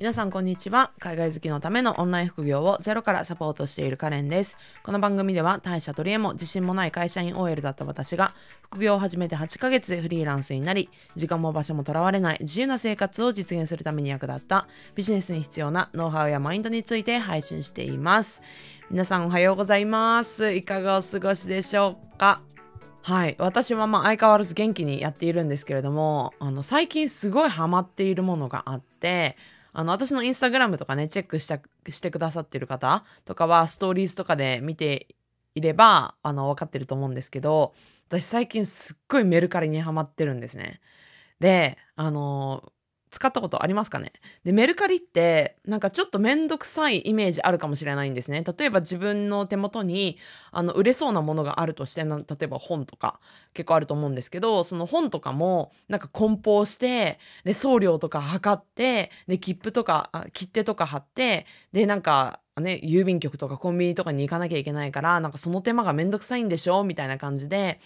皆さんこんにちは。海外好きのためのオンライン副業をゼロからサポートしているカレンです。この番組では大社取り柄も自信もない会社員 OL だった私が副業を始めて8ヶ月でフリーランスになり、時間も場所もとらわれない自由な生活を実現するために役立ったビジネスに必要なノウハウやマインドについて配信しています。皆さんおはようございます。いかがお過ごしでしょうか？はい。私はまあ相変わらず元気にやっているんですけれども、あの最近すごいハマっているものがあって、あの、私のインスタグラムとかね、チェックしたしてくださってる方とかは、ストーリーズとかで見ていれば、あの、分かってると思うんですけど、私最近すっごいメルカリにハマってるんですね。で、あの、使ったことありますかね？で、メルカリってなんかちょっとめんどくさいイメージあるかもしれないんですね。例えば自分の手元にあの売れそうなものがあるとして、例えば本とか結構あると思うんですけど、その本とかもなんか梱包して、で、送料とか測って、で、切符とか、切手とか貼って、で、なんかね、郵便局とかコンビニとかに行かなきゃいけないから、なんかその手間がめんどくさいんでしょ？みたいな感じで、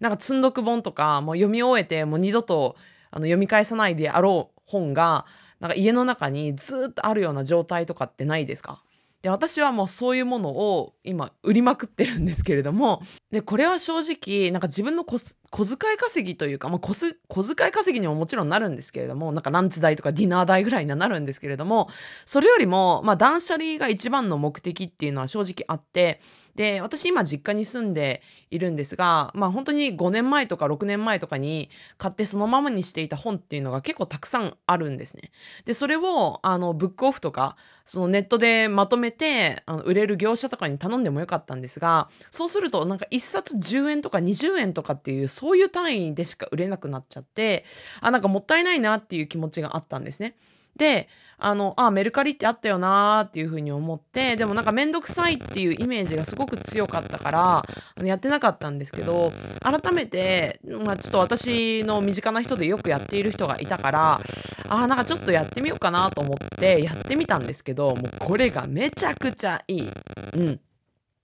なんか積んどく本とかもう読み終えてもう二度とあの読み返さないであろう本がなんか家の中にずっとあるような状態とかってないですか？で私はもうそういうものを今売りまくってるんですけれどもでこれは正直なんか自分の小遣い稼ぎというか、まあ、小遣い稼ぎにももちろんなるんですけれどもなんかランチ代とかディナー代ぐらいにはなるんですけれどもそれよりも、まあ、断捨離が一番の目的っていうのは正直あってで、私今実家に住んでいるんですが、まあ本当に5年前とか6年前とかに買ってそのままにしていた本っていうのが結構たくさんあるんですね。で、それをあのブックオフとか、そのネットでまとめてあの売れる業者とかに頼んでもよかったんですが、そうするとなんか1冊10円とか20円とかっていうそういう単位でしか売れなくなっちゃって、あ、なんかもったいないなっていう気持ちがあったんですね。で、あの、あ、メルカリってあったよなーっていうふうに思って、でもなんかめんどくさいっていうイメージがすごく強かったから、やってなかったんですけど、改めて、まあちょっと私の身近な人でよくやっている人がいたから、あ、なんかちょっとやってみようかなと思ってやってみたんですけど、もうこれがめちゃくちゃいい。うん。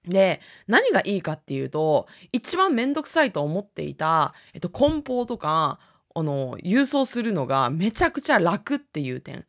で、何がいいかっていうと、一番めんどくさいと思っていた、えっと、梱包とか、あの、郵送するのがめちゃくちゃ楽っていう点。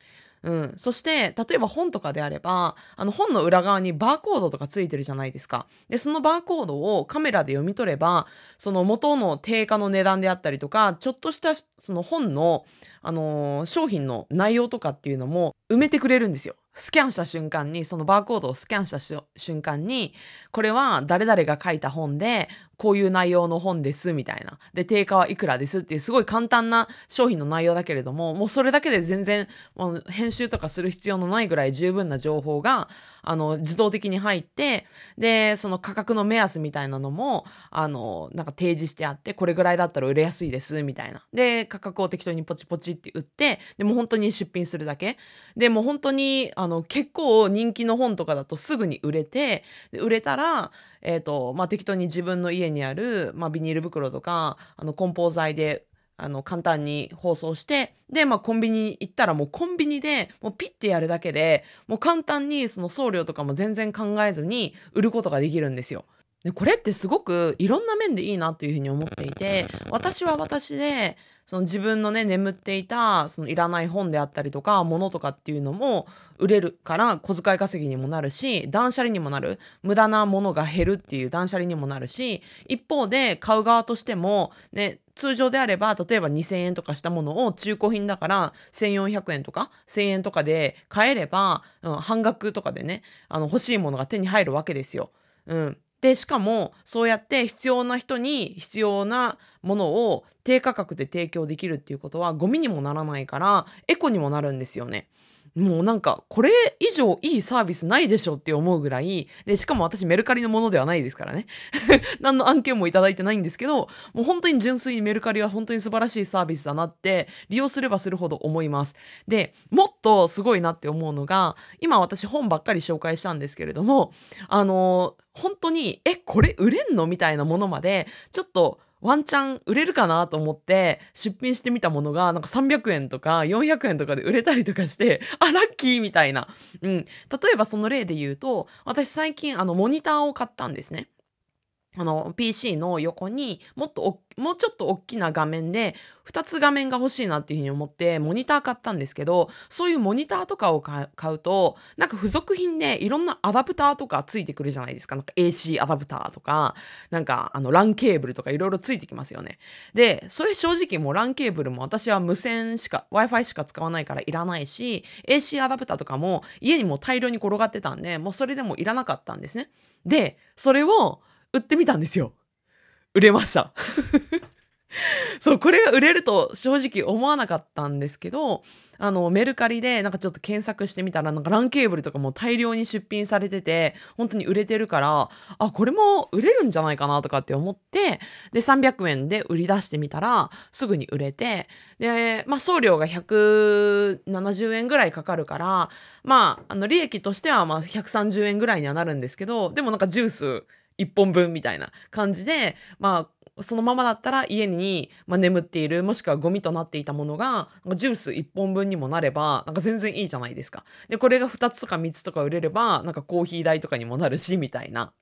うん。そして、例えば本とかであれば、あの本の裏側にバーコードとかついてるじゃないですか。で、そのバーコードをカメラで読み取れば、その元の定価の値段であったりとか、ちょっとしたその本の、あのー、商品の内容とかっていうのも埋めてくれるんですよ。スキャンした瞬間に、そのバーコードをスキャンした瞬間に、これは誰々が書いた本で、こういう内容の本です、みたいな。で、定価はいくらですっていう、すごい簡単な商品の内容だけれども、もうそれだけで全然、もう編集とかする必要のないぐらい十分な情報が、あの、自動的に入って、で、その価格の目安みたいなのも、あの、なんか提示してあって、これぐらいだったら売れやすいです、みたいな。で、価格を適当にポチポチって売って、でも本当に出品するだけ。で、も本当に、あの、結構人気の本とかだとすぐに売れて、売れたら、え、ー、と、まあ、適当に自分の家にある、まあ、ビニール袋とか、あの、梱包材で、あの、簡単に包装して、で、まあ、コンビニ行ったらもうコンビニで、もうピッてやるだけで、もう簡単にその送料とかも全然考えずに売ることができるんですよ。で、これってすごくいろんな面でいいなというふうに思っていて、私は私で、その自分のね、眠っていた、そのいらない本であったりとか、物とかっていうのも売れるから小遣い稼ぎにもなるし、断捨離にもなる。無駄なものが減るっていう断捨離にもなるし、一方で買う側としても、ね、通常であれば、例えば2000円とかしたものを中古品だから1400円とか1000円とかで買えれば、うん、半額とかでね、あの欲しいものが手に入るわけですよ。うん。で、しかも、そうやって必要な人に必要なものを低価格で提供できるっていうことは、ゴミにもならないから、エコにもなるんですよね。もうなんか、これ以上いいサービスないでしょって思うぐらい、で、しかも私メルカリのものではないですからね。何の案件もいただいてないんですけど、もう本当に純粋にメルカリは本当に素晴らしいサービスだなって、利用すればするほど思います。で、もっとすごいなって思うのが、今私本ばっかり紹介したんですけれども、あの本当に、え、これ売れんの？みたいなものまで、ちょっと、ワンチャン売れるかなと思って出品してみたものがなんか300円とか400円とかで売れたりとかして、あ、ラッキーみたいな。うん。例えばその例で言うと、私最近あのモニターを買ったんですね。あの PC の横にもっとおもうちょっと大きな画面で2つ画面が欲しいなっていうふうに思ってモニター買ったんですけどそういうモニターとかを買うとなんか付属品でいろんなアダプターとかついてくるじゃないですか。なんか AC アダプターとかなんかあの LAN ケーブルとかいろいろついてきますよね。でそれ正直もう LAN ケーブルも私は無線しか Wi-Fi しか使わないからいらないし AC アダプターとかも家にも大量に転がってたんでもうそれでもいらなかったんですね。でそれを売ってみたんですよ。売れました。そう、これが売れると正直思わなかったんですけど、あの、メルカリでなんかちょっと検索してみたら、なんか LAN ケーブルとかも大量に出品されてて、本当に売れてるから、あ、これも売れるんじゃないかなとかって思って、で、300円で売り出してみたら、すぐに売れて、で、まあ、送料が170円ぐらいかかるから、まあ、あの、利益としてはまあ130円ぐらいにはなるんですけど、でもなんかジュース、1本分みたいな感じで、まあ、そのままだったら家に、まあ、眠っているもしくはゴミとなっていたものがジュース1本分にもなればなんか全然いいじゃないですか。でこれが2つとか3つとか売れればなんかコーヒー代とかにもなるしみたいな。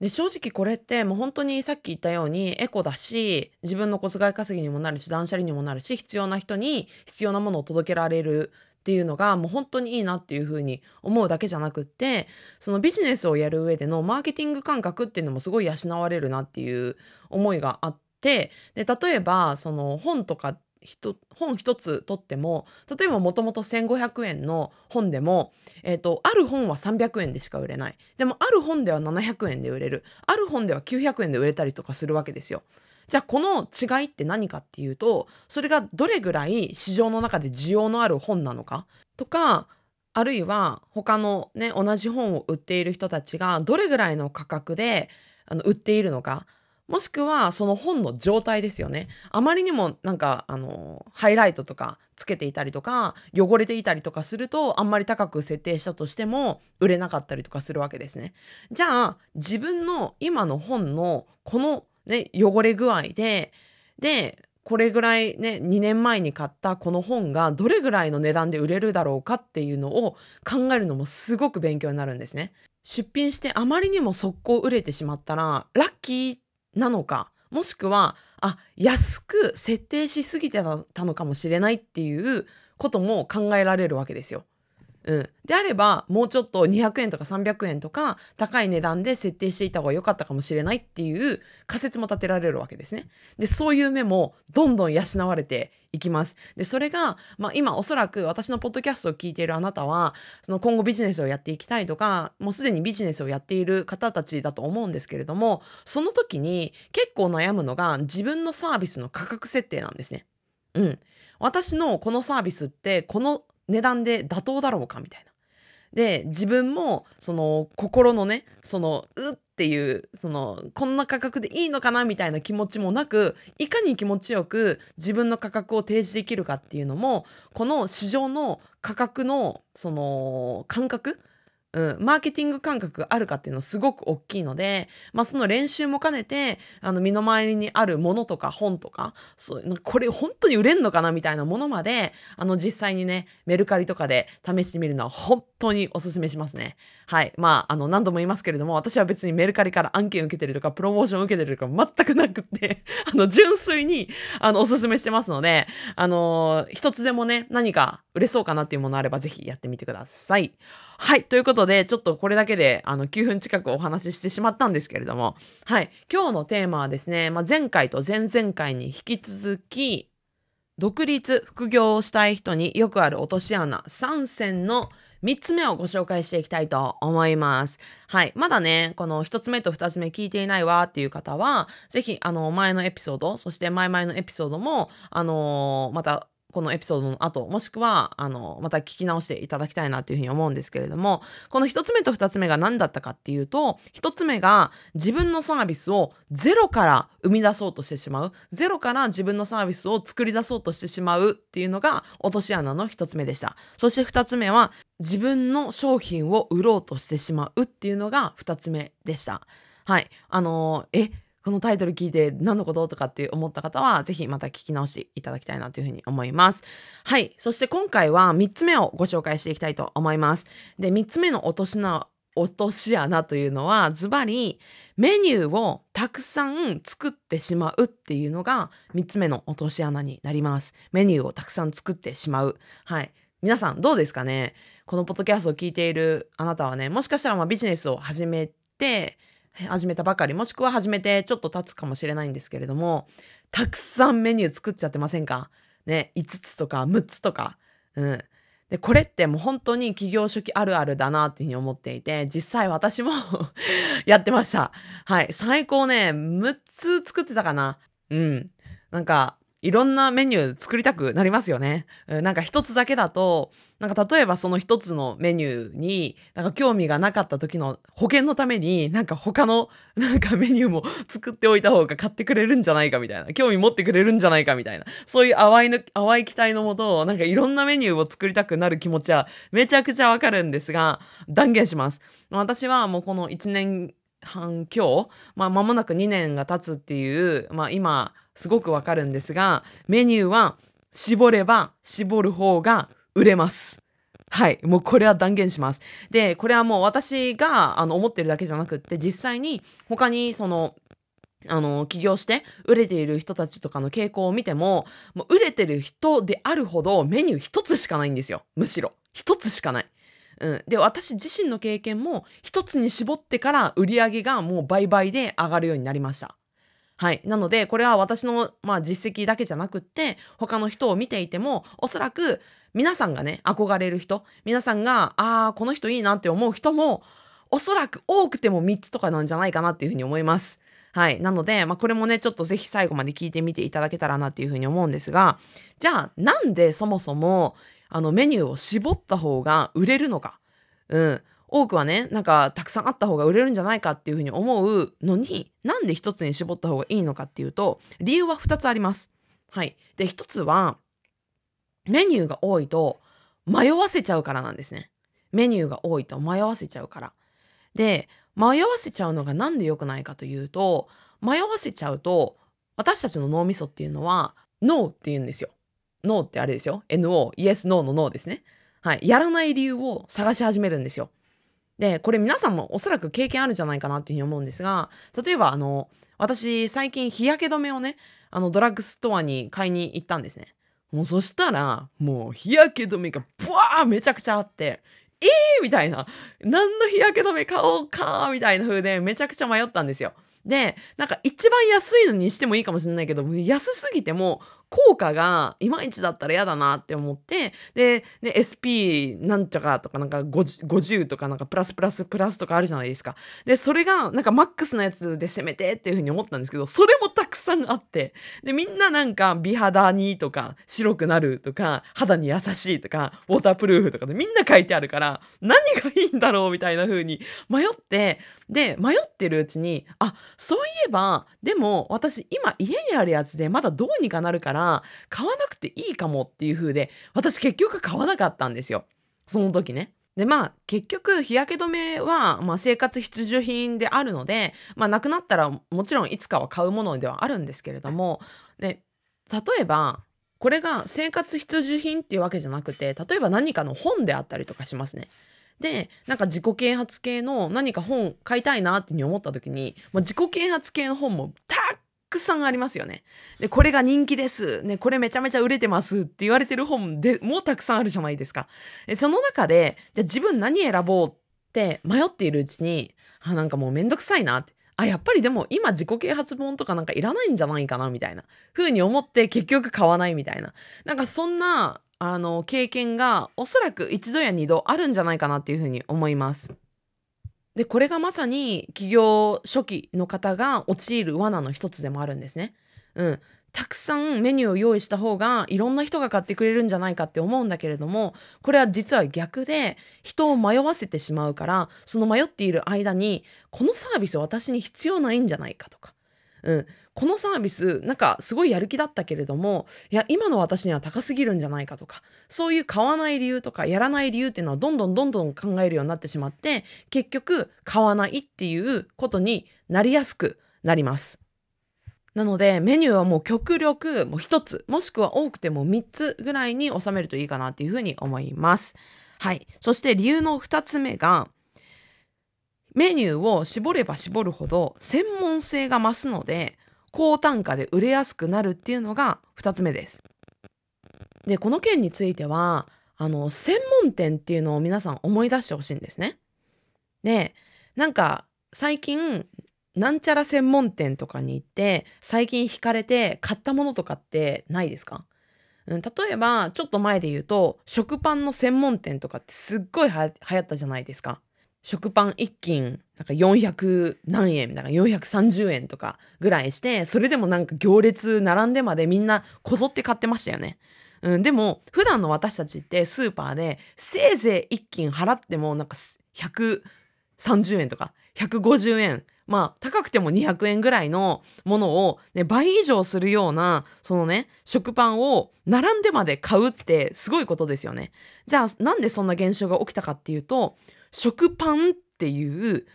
で正直これってもう本当にさっき言ったようにエコだし自分の小遣い稼ぎにもなるし断捨離にもなるし必要な人に必要なものを届けられるっていうのがもう本当にいいなっていうふうに思うだけじゃなくってそのビジネスをやる上でのマーケティング感覚っていうのもすごい養われるなっていう思いがあってで例えばその本とか本一つ取っても例えばもともと1500円の本でも、えー、ある本は300円でしか売れないでもある本では700円で売れるある本では900円で売れたりとかするわけですよ。じゃあこの違いって何かっていうとそれがどれぐらい市場の中で需要のある本なのかとかあるいは他のね同じ本を売っている人たちがどれぐらいの価格であの売っているのかもしくはその本の状態ですよね。あまりにもなんかあのハイライトとかつけていたりとか汚れていたりとかするとあんまり高く設定したとしても売れなかったりとかするわけですね。じゃあ自分の今の本のこのね、汚れ具合で、で、これぐらいね、2年前に買ったこの本がどれぐらいの値段で売れるだろうかっていうのを考えるのもすごく勉強になるんですね。出品してあまりにも速攻売れてしまったら、ラッキーなのか、もしくは、あ、安く設定しすぎてたのかもしれないっていうことも考えられるわけですよ。うん。であれば、もうちょっと200円とか300円とか高い値段で設定していた方が良かったかもしれないっていう仮説も立てられるわけですね。で、そういう目もどんどん養われていきます。で、それが、まあ今おそらく私のポッドキャストを聞いているあなたは、その今後ビジネスをやっていきたいとか、もうすでにビジネスをやっている方たちだと思うんですけれども、その時に結構悩むのが自分のサービスの価格設定なんですね。うん。私のこのサービスってこの値段で妥当だろうかみたいな。で自分もその心のねそのうっていうそのこんな価格でいいのかなみたいな気持ちもなくいかに気持ちよく自分の価格を提示できるかっていうのもこの市場の価格のその感覚うん、マーケティング感覚があるかっていうのはすごく大きいので、まあその練習も兼ねて、あの身の回りにあるものとか本とか、そういうこれ本当に売れんのかなみたいなものまで、あの実際にね、メルカリとかで試してみるのは本当におすすめしますね。はい。まあ、あの何度も言いますけれども、私は別にメルカリから案件受けてるとか、プロモーション受けてるとか全くなくって、あの純粋に、あのおすすめしてますので、あの一つでもね、何か売れそうかなっていうものあればぜひやってみてください。はい。ということで、ちょっとこれだけで、あの、9分近くお話ししてしまったんですけれども、はい。今日のテーマはですね、まあ、前回と前々回に引き続き、独立、副業をしたい人によくある落とし穴3選の3つ目をご紹介していきたいと思います。はい。まだね、この1つ目と2つ目聞いていないわっていう方は、ぜひ、あの、前のエピソード、そして前々のエピソードも、あのー、またこのエピソードの後、もしくは、あの、また聞き直していただきたいなっていうふうに思うんですけれども、この一つ目と二つ目が何だったかっていうと、一つ目が自分のサービスをゼロから生み出そうとしてしまう、ゼロから自分のサービスを作り出そうとしてしまうっていうのが落とし穴の一つ目でした。そして二つ目は、自分の商品を売ろうとしてしまうっていうのが二つ目でした。はい。あのー、え、このタイトル聞いて何のこととかって思った方は、ぜひまた聞き直していただきたいなというふうに思います。はい。そして今回は3つ目をご紹介していきたいと思います。で、3つ目の落とし穴落とし穴というのはズバリメニューをたくさん作ってしまうっていうのが3つ目の落とし穴になります。メニューをたくさん作ってしまう。はい。皆さんどうですかね？このポッドキャストを聞いているあなたはね、もしかしたらまあビジネスを始めて、始めたばかり、もしくは始めてちょっと経つかもしれないんですけれども、たくさんメニュー作っちゃってませんか？ね、5つとか6つとか。うん。で、これってもう本当に企業初期あるあるだなっていうふうに思っていて、実際私も やってました。はい。最高ね、6つ作ってたかな。うん。なんか、いろんなメニュー作りたくなりますよね。なんか一つだけだと、なんか例えばその一つのメニューに、なんか興味がなかった時の保険のために、なんか他のなんかメニューも 作っておいた方が買ってくれるんじゃないかみたいな。興味持ってくれるんじゃないかみたいな。そういう淡いの、淡い期待のもと、なんかいろんなメニューを作りたくなる気持ちはめちゃくちゃわかるんですが、断言します。私はもうこの1年半今日、まあ、間もなく2年が経つっていう、まあ、今すごくわかるんですがメニューは絞れば絞る方が売れます。はい。もうこれは断言します。で、これはもう私があの思ってるだけじゃなくって、実際に他にその、あの、起業して売れている人たちとかの傾向を見ても、もう売れてる人であるほどメニュー一つしかないんですよ。むしろ。一つしかない。うん、で私自身の経験も一つに絞ってから売り上げがもう倍々で上がるようになりました。はい。なので、これは私の、まあ、実績だけじゃなくって、他の人を見ていても、おそらく皆さんがね、憧れる人、皆さんが、ああ、この人いいなって思う人も、おそらく多くても3つとかなんじゃないかなっていうふうに思います。はい。なので、まあ、これもね、ちょっとぜひ最後まで聞いてみていただけたらなっていうふうに思うんですが、じゃあ、なんでそもそも、あのメニューを絞った方が売れるのか。うん。多くはね、なんかたくさんあった方が売れるんじゃないかっていうふうに思うのに、なんで一つに絞った方がいいのかっていうと、理由は2つあります。はい。で、1つは、メニューが多いと迷わせちゃうからなんですね。メニューが多いと迷わせちゃうから。で、迷わせちゃうのがなんで良くないかというと、迷わせちゃうと、私たちの脳みそっていうのは、ノーって言うんですよ。ノーってあれですよ。NO、イエス、ノーのノーですね。はい。やらない理由を探し始めるんですよ。で、これ皆さんもおそらく経験あるんじゃないかなっていうふうに思うんですが、例えばあの、私最近日焼け止めをね、あのドラッグストアに買いに行ったんですね。もうそしたら、もう日焼け止めがブワーめちゃくちゃあって、えーみたいな、何の日焼け止め買おうかみたいな風でめちゃくちゃ迷ったんですよ。で、なんか一番安いのにしてもいいかもしれないけど、安すぎても効果がいまいちだったら嫌だなって思って、で、で SP なんちゃかとかなんか 50, 50とかなんかプラスプラスプラスとかあるじゃないですか。で、それがなんかマックスのやつで攻めてっていうふうに思ったんですけど、それもたくさんあって、で、みんななんか美肌にとか白くなるとか肌に優しいとかウォータープルーフとかでみんな書いてあるから何がいいんだろうみたいな風に迷って、で、迷ってるうちに、あ、そういえば、でも私今家にあるやつでまだどうにかなるから、買わなくていいかもっていう風で、私結局買わなかったんですよ。その時ね。で、まあ、結局、日焼け止めは、まあ、生活必需品であるので、まあ、なくなったら、もちろんいつかは買うものではあるんですけれども、で、例えば、これが生活必需品っていうわけじゃなくて、例えば何かの本であったりとかしますね。で、なんか自己啓発系の何か本買いたいなって思った時に、まあ、自己啓発系の本もたくさんありますよね。で、これが人気です。ね、これめちゃめちゃ売れてますって言われてる本でもうたくさんあるじゃないですか。でその中で、じゃ自分何選ぼうって迷っているうちに、あ、なんかもうめんどくさいなって。あ、やっぱりでも今自己啓発本とかなんかいらないんじゃないかなみたいな風に思って結局買わないみたいな。なんかそんなあの経験がおそらく一度や二度あるんじゃないかなっていうふうに思います。でこれがまさに企業初期の方が陥る罠の一つでもあるんですね。うん、たくさんメニューを用意した方がいろんな人が買ってくれるんじゃないかって思うんだけれどもこれは実は逆で人を迷わせてしまうからその迷っている間にこのサービス私に必要ないんじゃないかとか、うん、このサービスなんかすごいやる気だったけれどもいや今の私には高すぎるんじゃないかとかそういう買わない理由とかやらない理由っていうのはどんどんどんどん考えるようになってしまって結局買わないっていうことになりやすくなります。なのでメニューはもう極力もう1つもしくは多くても3つぐらいに収めるといいかなっていうふうに思います。はい。そして理由の2つ目がメニューを絞れば絞るほど専門性が増すので高単価で売れやすくなるっていうのが2つ目です。でこの件についてはあの専門店っていうのを皆さん思い出してほしいんですね。でなんか最近なんちゃら専門店とかに行って最近惹かれて買ったものとかってないですか？うん、例えばちょっと前で言うと食パンの専門店とかってすっごい流行ったじゃないですか。食パン1斤なんか400何円だから430円とかぐらいしてそれでもなんか行列並んでまでみんなこぞって買ってましたよね。うん、でも普段の私たちってスーパーでせいぜい1斤払ってもなんか130円とか150円まあ高くても200円ぐらいのものを、ね、倍以上するようなそのね食パンを並んでまで買うってすごいことですよね。じゃあなんでそんな現象が起きたかっていうと食パンっていう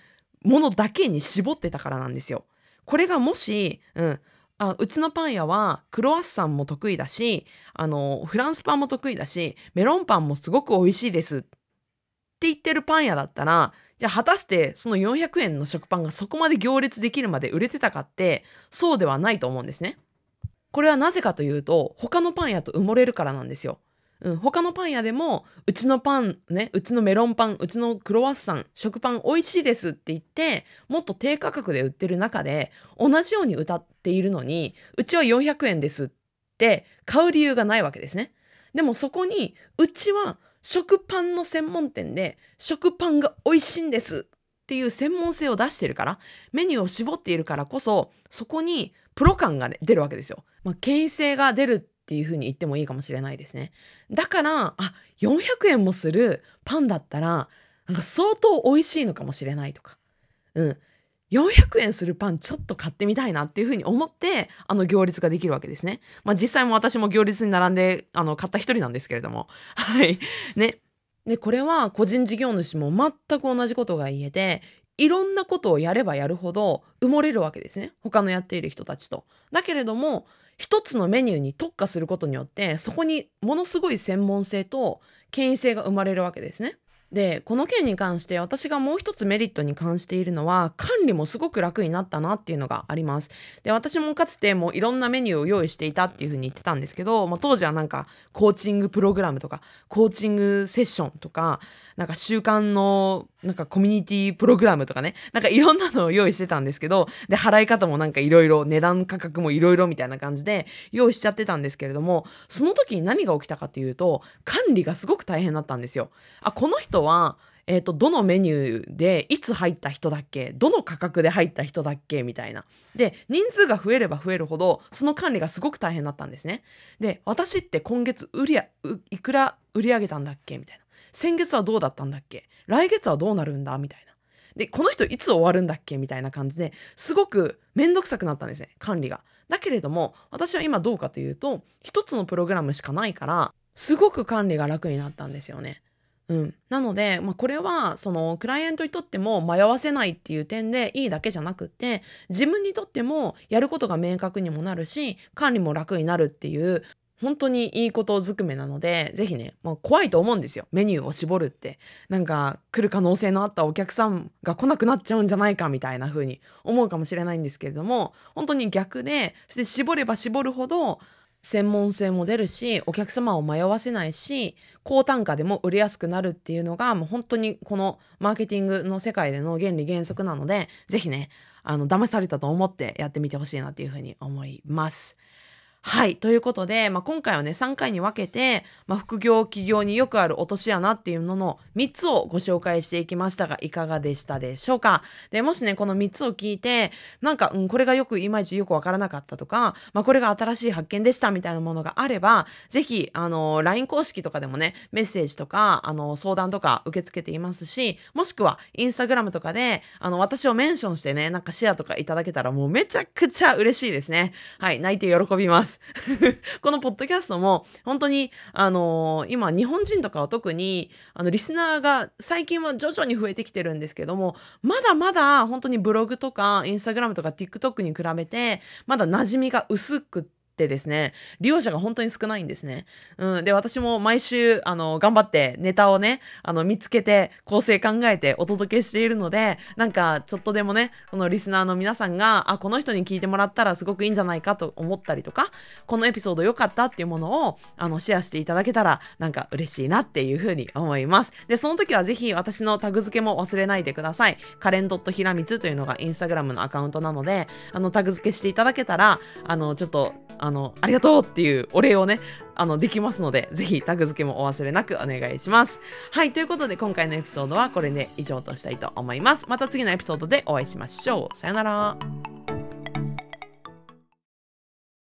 ものだけに絞ってたからなんですよ。これがもし、うん、あうちのパン屋はクロワッサンも得意だしあのフランスパンも得意だしメロンパンもすごく美味しいですって言ってるパン屋だったらじゃあ果たしてその400円の食パンがそこまで行列できるまで売れてたかってそうではないと思うんですね。これはなぜかというと他のパン屋と埋もれるからなんですよ。うん、他のパン屋でもうちのパンねうちのメロンパンうちのクロワッサン食パン美味しいですって言ってもっと低価格で売ってる中で同じように歌っているのにうちは400円ですって買う理由がないわけですね。でもそこにうちは食パンの専門店で食パンが美味しいんですっていう専門性を出してるからメニューを絞っているからこそそこにプロ感が、ね、出るわけですよ。まあ、権威性が出るっていう風に言ってもいいかもしれないですね。だからあ400円もするパンだったらなんか相当美味しいのかもしれないとか。うん400円するパンちょっと買ってみたいなっていうふうに思ってあの行列ができるわけですね。まあ実際も私も行列に並んであの買った一人なんですけれども。はい。ね。で、これは個人事業主も全く同じことが言えて、いろんなことをやればやるほど埋もれるわけですね。他のやっている人たちと。だけれども、一つのメニューに特化することによって、そこにものすごい専門性と権威性が生まれるわけですね。でこの件に関して私がもう一つメリットに関しているのは管理もすごく楽になったなっていうのがありますで私もかつてもういろんなメニューを用意していたっていうふうに言ってたんですけど、まあ、当時はなんかコーチングプログラムとかコーチングセッションとかなんか習慣のなんかコミュニティプログラムとかね、なんかいろんなのを用意してたんですけど、で、払い方もなんかいろいろ、値段価格もいろいろみたいな感じで用意しちゃってたんですけれども、その時に何が起きたかっていうと、管理がすごく大変だったんですよ。あ、この人は、えっ、ー、と、どのメニューでいつ入った人だっけ？どの価格で入った人だっけ？みたいな。で、人数が増えれば増えるほど、その管理がすごく大変だったんですね。で、私って今月売りや、いくら売り上げたんだっけ？みたいな。先月はどうだったんだっけ？来月はどうなるんだ？みたいな。で、この人いつ終わるんだっけ？みたいな感じですごくめんどくさくなったんですね、管理が。だけれども、私は今どうかというと、一つのプログラムしかないから、すごく管理が楽になったんですよね。うん。なので、まあ、これは、その、クライアントにとっても迷わせないっていう点でいいだけじゃなくて、自分にとってもやることが明確にもなるし、管理も楽になるっていう、本当にいいことずくめなので、ぜひね、もう怖いと思うんですよ。メニューを絞るって。なんか、来る可能性のあったお客さんが来なくなっちゃうんじゃないかみたいな風に思うかもしれないんですけれども、本当に逆で、そして絞れば絞るほど、専門性も出るし、お客様を迷わせないし、高単価でも売れやすくなるっていうのが、もう本当にこのマーケティングの世界での原理原則なので、是非ね、あの、騙されたと思ってやってみてほしいなっていうふうに思います。はい。ということで、まあ、今回はね、3回に分けて、まあ、副業、企業によくある落とし穴っていうのの3つをご紹介していきましたが、いかがでしたでしょうか？で、もしね、この3つを聞いて、なんか、うん、これがよく、いまいちよくわからなかったとか、まあ、これが新しい発見でしたみたいなものがあれば、ぜひ、あの、LINE 公式とかでもね、メッセージとか、あの、相談とか受け付けていますし、もしくは、インスタグラムとかで、あの、私をメンションしてね、なんかシェアとかいただけたら、もうめちゃくちゃ嬉しいですね。はい。泣いて喜びます。。このポッドキャストも本当に、あのー、今日本人とかは特にあのリスナーが最近は徐々に増えてきてるんですけどもまだまだ本当にブログとかインスタグラムとか TikTok に比べてまだ馴染みが薄くっててですね、利用者が本当に少ないんですね。うん。で、私も毎週、あの、頑張ってネタをね、あの、見つけて、構成考えてお届けしているので、なんか、ちょっとでもね、このリスナーの皆さんが、あ、この人に聞いてもらったらすごくいいんじゃないかと思ったりとか、このエピソード良かったっていうものを、あの、シェアしていただけたら、なんか嬉しいなっていうふうに思います。で、その時はぜひ私のタグ付けも忘れないでください。カレンドットひらみつというのがインスタグラムのアカウントなので、あの、タグ付けしていただけたら、あの、ちょっと、あの、ありがとうっていうお礼をね、あの、できますので、ぜひタグ付けもお忘れなくお願いします。はい、ということで今回のエピソードはこれで以上としたいと思います。また次のエピソードでお会いしましょう。さよなら。